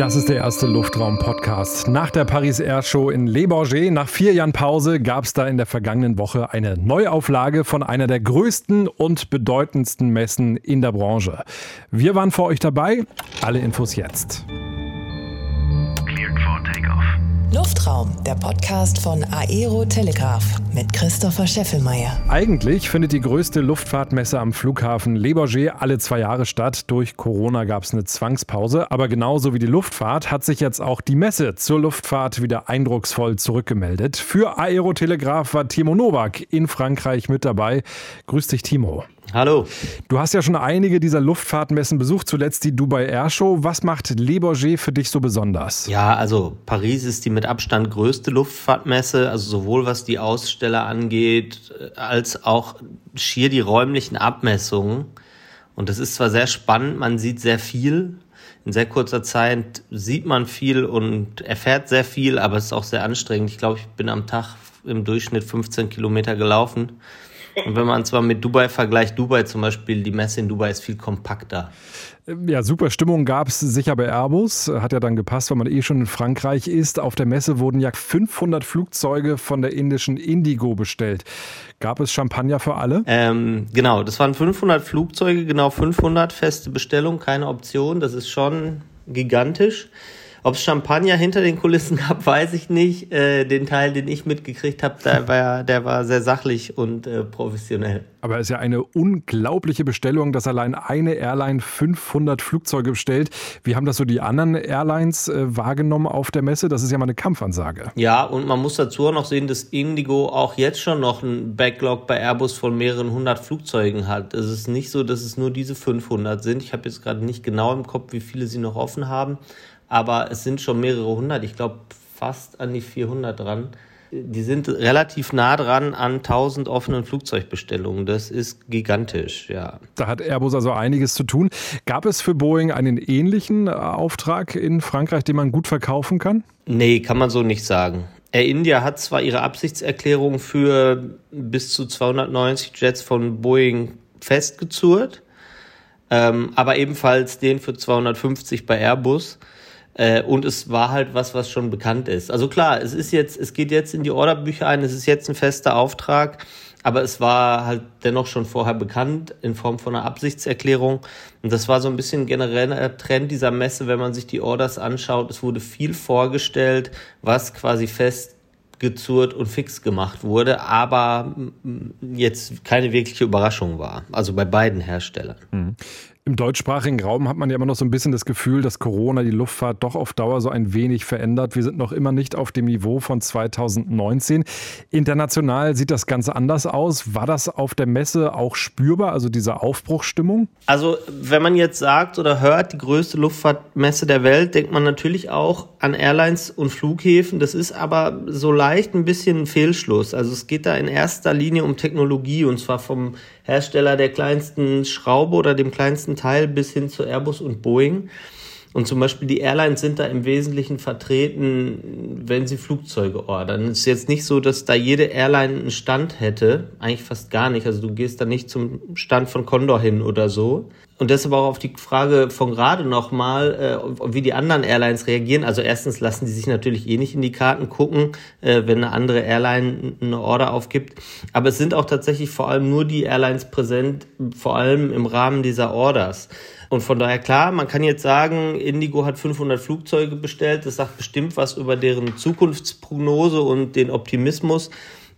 Das ist der erste Luftraum-Podcast. Nach der Paris Air Show in Le Bourget, nach vier Jahren Pause, gab es da in der vergangenen Woche eine Neuauflage von einer der größten und bedeutendsten Messen in der Branche. Wir waren für euch dabei. Alle Infos jetzt. Luftraum, der Podcast von Aero Telegraph mit Christopher Scheffelmeier. Eigentlich findet die größte Luftfahrtmesse am Flughafen Le Bourget alle zwei Jahre statt. Durch Corona gab es eine Zwangspause. Aber genauso wie die Luftfahrt hat sich jetzt auch die Messe zur Luftfahrt wieder eindrucksvoll zurückgemeldet. Für Aero Telegraph war Timo Nowak in Frankreich mit dabei. Grüß dich, Timo. Hallo. Du hast ja schon einige dieser Luftfahrtmessen besucht, zuletzt die Dubai Air Show. Was macht Le Bourget für dich so besonders? Ja, also Paris ist die mit Abstand größte Luftfahrtmesse, also sowohl was die Aussteller angeht, als auch schier die räumlichen Abmessungen. Und das ist zwar sehr spannend, man sieht sehr viel. In sehr kurzer Zeit sieht man viel und erfährt sehr viel, aber es ist auch sehr anstrengend. Ich glaube, ich bin am Tag im Durchschnitt 15 Kilometer gelaufen. Und wenn man zwar mit Dubai vergleicht, Dubai zum Beispiel, die Messe in Dubai ist viel kompakter. Ja, super Stimmung gab es sicher bei Airbus. Hat ja dann gepasst, wenn man eh schon in Frankreich ist. Auf der Messe wurden ja 500 Flugzeuge von der indischen Indigo bestellt. Gab es Champagner für alle? Ähm, genau, das waren 500 Flugzeuge, genau 500 feste Bestellung, keine Option. Das ist schon gigantisch. Ob es Champagner hinter den Kulissen gab, weiß ich nicht. Äh, den Teil, den ich mitgekriegt habe, der war, der war sehr sachlich und äh, professionell. Aber es ist ja eine unglaubliche Bestellung, dass allein eine Airline 500 Flugzeuge bestellt. Wie haben das so die anderen Airlines äh, wahrgenommen auf der Messe? Das ist ja mal eine Kampfansage. Ja, und man muss dazu auch noch sehen, dass Indigo auch jetzt schon noch einen Backlog bei Airbus von mehreren hundert Flugzeugen hat. Es ist nicht so, dass es nur diese 500 sind. Ich habe jetzt gerade nicht genau im Kopf, wie viele sie noch offen haben aber es sind schon mehrere hundert, ich glaube fast an die 400 dran. Die sind relativ nah dran an 1000 offenen Flugzeugbestellungen. Das ist gigantisch, ja. Da hat Airbus also einiges zu tun. Gab es für Boeing einen ähnlichen äh, Auftrag in Frankreich, den man gut verkaufen kann? Nee, kann man so nicht sagen. Air India hat zwar ihre Absichtserklärung für bis zu 290 Jets von Boeing festgezurrt, ähm, aber ebenfalls den für 250 bei Airbus. Äh, und es war halt was, was schon bekannt ist. Also klar, es ist jetzt, es geht jetzt in die Orderbücher ein, es ist jetzt ein fester Auftrag, aber es war halt dennoch schon vorher bekannt in Form von einer Absichtserklärung. Und das war so ein bisschen genereller Trend dieser Messe, wenn man sich die Orders anschaut. Es wurde viel vorgestellt, was quasi fest gezurrt und fix gemacht wurde, aber jetzt keine wirkliche Überraschung war. Also bei beiden Herstellern. Mhm. Im deutschsprachigen Raum hat man ja immer noch so ein bisschen das Gefühl, dass Corona die Luftfahrt doch auf Dauer so ein wenig verändert. Wir sind noch immer nicht auf dem Niveau von 2019. International sieht das Ganze anders aus. War das auf der Messe auch spürbar, also diese Aufbruchsstimmung? Also, wenn man jetzt sagt oder hört, die größte Luftfahrtmesse der Welt, denkt man natürlich auch an Airlines und Flughäfen. Das ist aber so leicht ein bisschen ein Fehlschluss. Also, es geht da in erster Linie um Technologie und zwar vom Hersteller der kleinsten Schraube oder dem kleinsten Teil bis hin zu Airbus und Boeing. Und zum Beispiel die Airlines sind da im Wesentlichen vertreten, wenn sie Flugzeuge ordern. Es ist jetzt nicht so, dass da jede Airline einen Stand hätte. Eigentlich fast gar nicht. Also du gehst da nicht zum Stand von Condor hin oder so. Und deshalb auch auf die Frage von gerade nochmal, äh, wie die anderen Airlines reagieren. Also erstens lassen die sich natürlich eh nicht in die Karten gucken, äh, wenn eine andere Airline eine Order aufgibt. Aber es sind auch tatsächlich vor allem nur die Airlines präsent, vor allem im Rahmen dieser Orders. Und von daher klar, man kann jetzt sagen, Indigo hat 500 Flugzeuge bestellt. Das sagt bestimmt was über deren Zukunftsprognose und den Optimismus.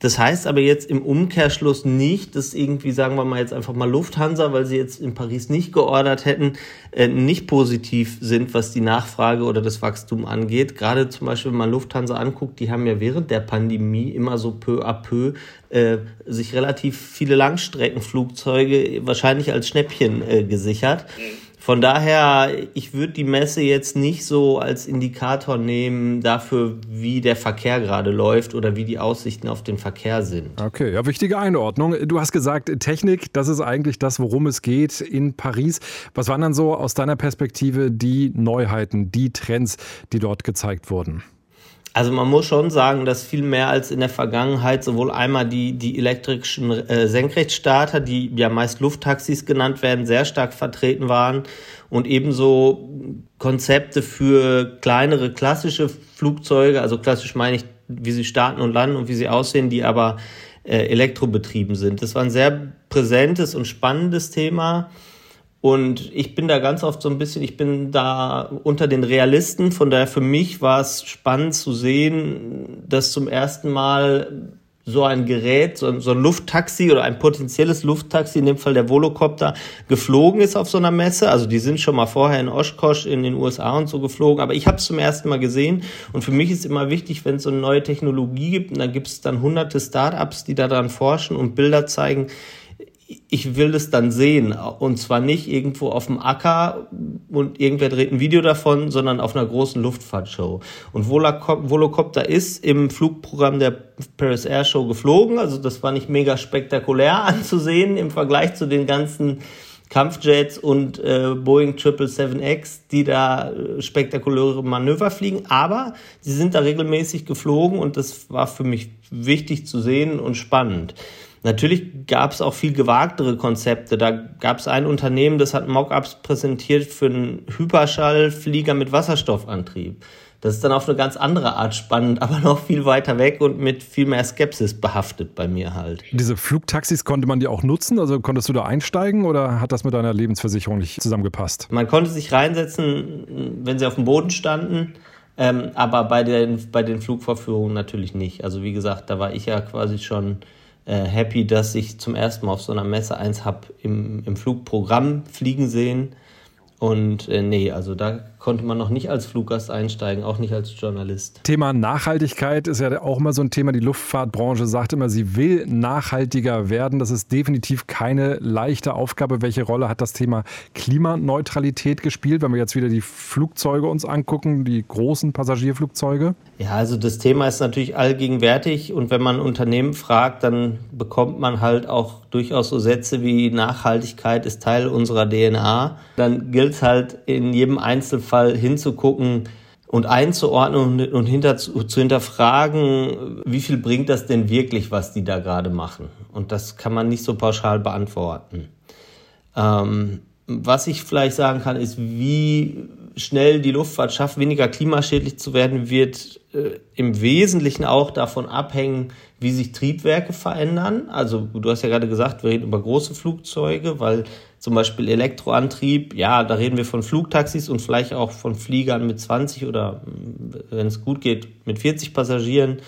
Das heißt aber jetzt im Umkehrschluss nicht, dass irgendwie, sagen wir mal jetzt einfach mal Lufthansa, weil sie jetzt in Paris nicht geordert hätten, äh, nicht positiv sind, was die Nachfrage oder das Wachstum angeht. Gerade zum Beispiel, wenn man Lufthansa anguckt, die haben ja während der Pandemie immer so peu à peu äh, sich relativ viele Langstreckenflugzeuge wahrscheinlich als Schnäppchen äh, gesichert. Mhm von daher, ich würde die Messe jetzt nicht so als Indikator nehmen dafür, wie der Verkehr gerade läuft oder wie die Aussichten auf den Verkehr sind. Okay, ja, wichtige Einordnung. Du hast gesagt, Technik, das ist eigentlich das, worum es geht in Paris. Was waren dann so aus deiner Perspektive die Neuheiten, die Trends, die dort gezeigt wurden? Also man muss schon sagen, dass viel mehr als in der Vergangenheit sowohl einmal die, die elektrischen äh, Senkrechtstarter, die ja meist Lufttaxis genannt werden, sehr stark vertreten waren und ebenso Konzepte für kleinere klassische Flugzeuge, also klassisch meine ich, wie sie starten und landen und wie sie aussehen, die aber äh, elektrobetrieben sind. Das war ein sehr präsentes und spannendes Thema. Und ich bin da ganz oft so ein bisschen, ich bin da unter den Realisten. Von daher für mich war es spannend zu sehen, dass zum ersten Mal so ein Gerät, so ein, so ein Lufttaxi oder ein potenzielles Lufttaxi, in dem Fall der Volocopter, geflogen ist auf so einer Messe. Also die sind schon mal vorher in Oshkosh in den USA und so geflogen, aber ich habe es zum ersten Mal gesehen und für mich ist immer wichtig, wenn es so eine neue Technologie gibt und dann gibt es dann hunderte Startups, die daran forschen und Bilder zeigen, ich will das dann sehen. Und zwar nicht irgendwo auf dem Acker und irgendwer dreht ein Video davon, sondern auf einer großen Luftfahrtshow. Und Volocopter ist im Flugprogramm der Paris Air Show geflogen. Also das war nicht mega spektakulär anzusehen im Vergleich zu den ganzen Kampfjets und äh, Boeing 777X, die da äh, spektakuläre Manöver fliegen. Aber sie sind da regelmäßig geflogen und das war für mich wichtig zu sehen und spannend. Natürlich gab es auch viel gewagtere Konzepte. Da gab es ein Unternehmen, das hat Mockups präsentiert für einen Hyperschallflieger mit Wasserstoffantrieb. Das ist dann auf eine ganz andere Art spannend, aber noch viel weiter weg und mit viel mehr Skepsis behaftet bei mir halt. Diese Flugtaxis konnte man die auch nutzen? Also konntest du da einsteigen oder hat das mit deiner Lebensversicherung nicht zusammengepasst? Man konnte sich reinsetzen, wenn sie auf dem Boden standen. Ähm, aber bei den, bei den Flugvorführungen natürlich nicht. Also wie gesagt, da war ich ja quasi schon äh, happy, dass ich zum ersten Mal auf so einer Messe eins habe im, im Flugprogramm fliegen sehen. Und äh, nee, also da konnte man noch nicht als Fluggast einsteigen, auch nicht als Journalist. Thema Nachhaltigkeit ist ja auch immer so ein Thema. Die Luftfahrtbranche sagt immer, sie will nachhaltiger werden. Das ist definitiv keine leichte Aufgabe. Welche Rolle hat das Thema Klimaneutralität gespielt, wenn wir jetzt wieder die Flugzeuge uns angucken, die großen Passagierflugzeuge? Ja, also das Thema ist natürlich allgegenwärtig und wenn man Unternehmen fragt, dann bekommt man halt auch durchaus so Sätze wie Nachhaltigkeit ist Teil unserer DNA. Dann gilt es halt in jedem Einzelfall Fall hinzugucken und einzuordnen und, hinter, zu, zu hinterfragen, wie viel bringt das denn wirklich, was die da gerade machen? Und das kann man nicht so pauschal beantworten. Ähm, was ich vielleicht sagen kann, ist, wie schnell die Luftfahrt schafft, weniger klimaschädlich zu werden, wird äh, im Wesentlichen auch davon abhängen, wie sich Triebwerke verändern. Also du hast ja gerade gesagt, wir reden über große Flugzeuge, weil zum Beispiel Elektroantrieb, ja, da reden wir von Flugtaxis und vielleicht auch von Fliegern mit 20 oder, wenn es gut geht, mit 40 Passagieren.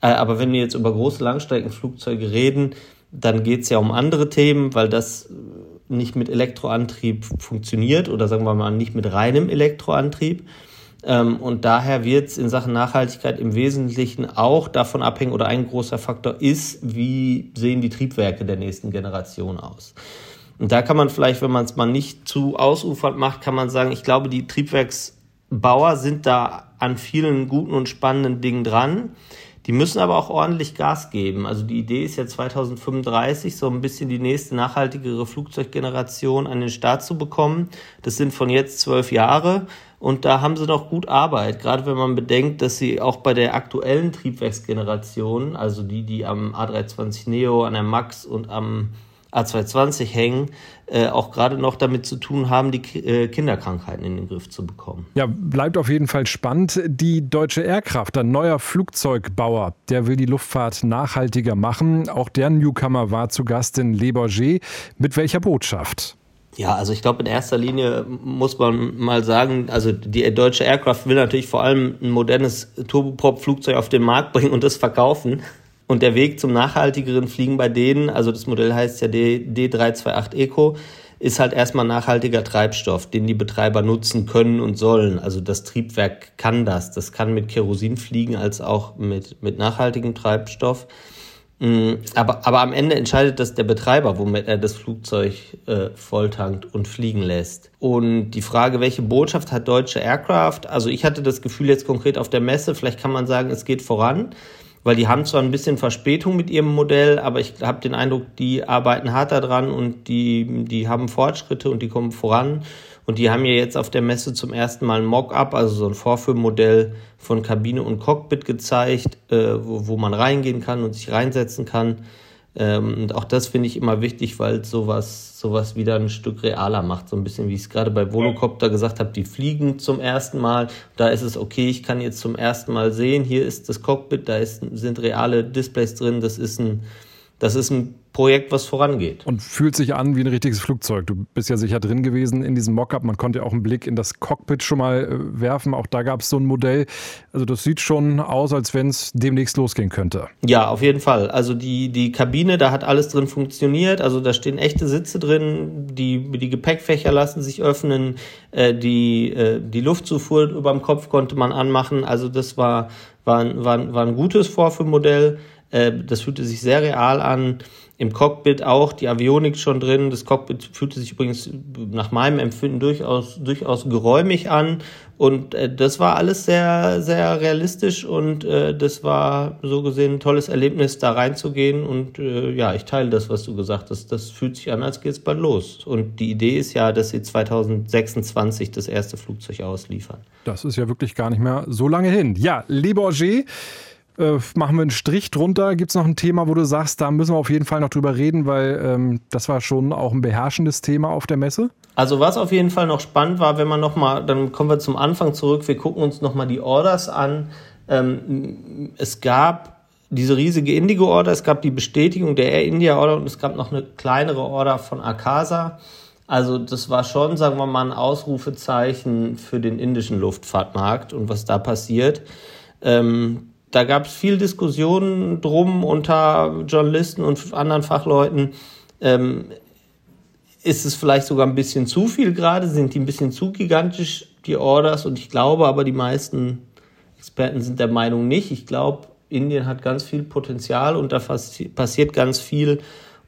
Äh, aber wenn wir jetzt über große Langstreckenflugzeuge reden, dann geht es ja um andere Themen, weil das nicht mit Elektroantrieb funktioniert oder sagen wir mal nicht mit reinem Elektroantrieb. Ähm, und daher wird es in Sachen Nachhaltigkeit im Wesentlichen auch davon abhängen oder ein großer Faktor ist, wie sehen die Triebwerke der nächsten Generation aus. Und da kann man vielleicht, wenn man es mal nicht zu ausufernd macht, kann man sagen, ich glaube, die Triebwerksbauer sind da an vielen guten und spannenden Dingen dran. Die müssen aber auch ordentlich Gas geben. Also die Idee ist ja 2035 so ein bisschen die nächste nachhaltigere Flugzeuggeneration an den Start zu bekommen. Das sind von jetzt zwölf Jahre und da haben sie noch gut Arbeit. Gerade wenn man bedenkt, dass sie auch bei der aktuellen Triebwerksgeneration, also die, die am A320 Neo, an der Max und am A220 hängen, äh, auch gerade noch damit zu tun haben, die äh, Kinderkrankheiten in den Griff zu bekommen. Ja, bleibt auf jeden Fall spannend. Die Deutsche Aircraft, ein neuer Flugzeugbauer, der will die Luftfahrt nachhaltiger machen. Auch der Newcomer war zu Gast in Le Bourget. Mit welcher Botschaft? Ja, also ich glaube, in erster Linie muss man mal sagen, also die deutsche Aircraft will natürlich vor allem ein modernes Turboprop-Flugzeug auf den Markt bringen und das verkaufen. Und der Weg zum nachhaltigeren Fliegen bei denen, also das Modell heißt ja D, D328 Eco, ist halt erstmal nachhaltiger Treibstoff, den die Betreiber nutzen können und sollen. Also das Triebwerk kann das. Das kann mit Kerosin fliegen als auch mit, mit nachhaltigem Treibstoff. Mm, aber, aber am Ende entscheidet das der Betreiber, womit er das Flugzeug äh, volltankt und fliegen lässt. Und die Frage, welche Botschaft hat deutsche Aircraft? Also ich hatte das Gefühl jetzt konkret auf der Messe, vielleicht kann man sagen, es geht voran weil die haben zwar ein bisschen Verspätung mit ihrem Modell, aber ich habe den Eindruck, die arbeiten hart daran und die, die haben Fortschritte und die kommen voran. Und die haben ja jetzt auf der Messe zum ersten Mal ein Mock-up, also so ein Vorführmodell von Kabine und Cockpit gezeigt, äh, wo, wo man reingehen kann und sich reinsetzen kann. Ähm, und auch das finde ich immer wichtig, weil sowas, sowas wieder ein Stück realer macht. So ein bisschen, wie ich es gerade bei Volocopter gesagt habe, die fliegen zum ersten Mal. Da ist es okay, ich kann jetzt zum ersten Mal sehen, hier ist das Cockpit, da ist, sind reale Displays drin, das ist ein, das ist ein Projekt, was vorangeht. Und fühlt sich an wie ein richtiges Flugzeug. Du bist ja sicher drin gewesen in diesem Mockup. Man konnte ja auch einen Blick in das Cockpit schon mal äh, werfen. Auch da gab es so ein Modell. Also das sieht schon aus, als wenn es demnächst losgehen könnte. Ja, auf jeden Fall. Also die, die Kabine, da hat alles drin funktioniert. Also da stehen echte Sitze drin. Die, die Gepäckfächer lassen sich öffnen. Äh, die, äh, die Luftzufuhr über dem Kopf konnte man anmachen. Also das war, war, war, war ein gutes Vorführmodell. Äh, das fühlte sich sehr real an. Im Cockpit auch die Avionik schon drin. Das Cockpit fühlte sich übrigens nach meinem Empfinden durchaus, durchaus geräumig an. Und äh, das war alles sehr, sehr realistisch und äh, das war so gesehen ein tolles Erlebnis, da reinzugehen. Und äh, ja, ich teile das, was du gesagt hast. Das fühlt sich an, als geht es bald los. Und die Idee ist ja, dass sie 2026 das erste Flugzeug ausliefern. Das ist ja wirklich gar nicht mehr so lange hin. Ja, Le Bourget äh, machen wir einen Strich drunter. Gibt es noch ein Thema, wo du sagst, da müssen wir auf jeden Fall noch drüber reden, weil ähm, das war schon auch ein beherrschendes Thema auf der Messe? Also was auf jeden Fall noch spannend war, wenn man nochmal, dann kommen wir zum Anfang zurück, wir gucken uns nochmal die Orders an. Ähm, es gab diese riesige Indigo-Order, es gab die Bestätigung der Air India-Order und es gab noch eine kleinere Order von Akasa. Also das war schon, sagen wir mal, ein Ausrufezeichen für den indischen Luftfahrtmarkt und was da passiert. Ähm, da gab es viel Diskussionen drum unter Journalisten und anderen Fachleuten. Ähm, ist es vielleicht sogar ein bisschen zu viel gerade? Sind die ein bisschen zu gigantisch, die Orders? Und ich glaube aber, die meisten Experten sind der Meinung nicht. Ich glaube, Indien hat ganz viel Potenzial und da passiert ganz viel.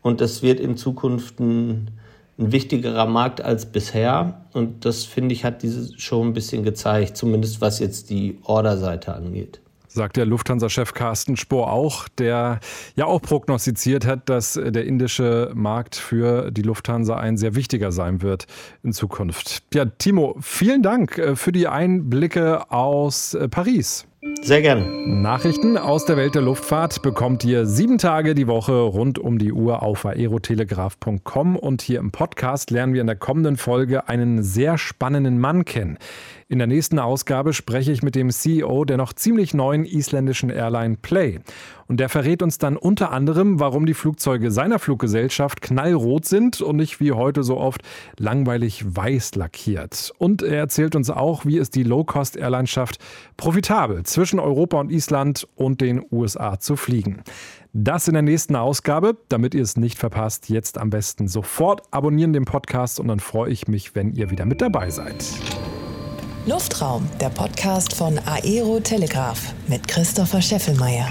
Und das wird in Zukunft ein, ein wichtigerer Markt als bisher. Und das, finde ich, hat diese Show ein bisschen gezeigt, zumindest was jetzt die Orderseite angeht sagt der Lufthansa-Chef Carsten Spohr auch, der ja auch prognostiziert hat, dass der indische Markt für die Lufthansa ein sehr wichtiger sein wird in Zukunft. Ja, Timo, vielen Dank äh, für die Einblicke aus äh, Paris. Sehr gerne. Nachrichten aus der Welt der Luftfahrt bekommt ihr sieben Tage die Woche rund um die Uhr auf aerotelegraph.com und hier im Podcast lernen wir in der kommenden Folge einen sehr spannenden Mann kennen. In der nächsten Ausgabe spreche ich mit dem CEO der noch ziemlich neuen isländischen Airline Play. Und der verrät uns dann unter anderem, warum die Flugzeuge seiner Fluggesellschaft knallrot sind und nicht wie heute so oft langweilig weiß lackiert. Und er erzählt uns auch, wie es die Low-Cost-Airline schafft, profitabel zwischen Europa und Island und den USA zu fliegen. Das in der nächsten Ausgabe. Damit ihr es nicht verpasst, jetzt am besten sofort abonnieren den Podcast und dann freue ich mich, wenn ihr wieder mit dabei seid. Luftraum, der Podcast von Aero Telegraph mit Christopher Scheffelmeier.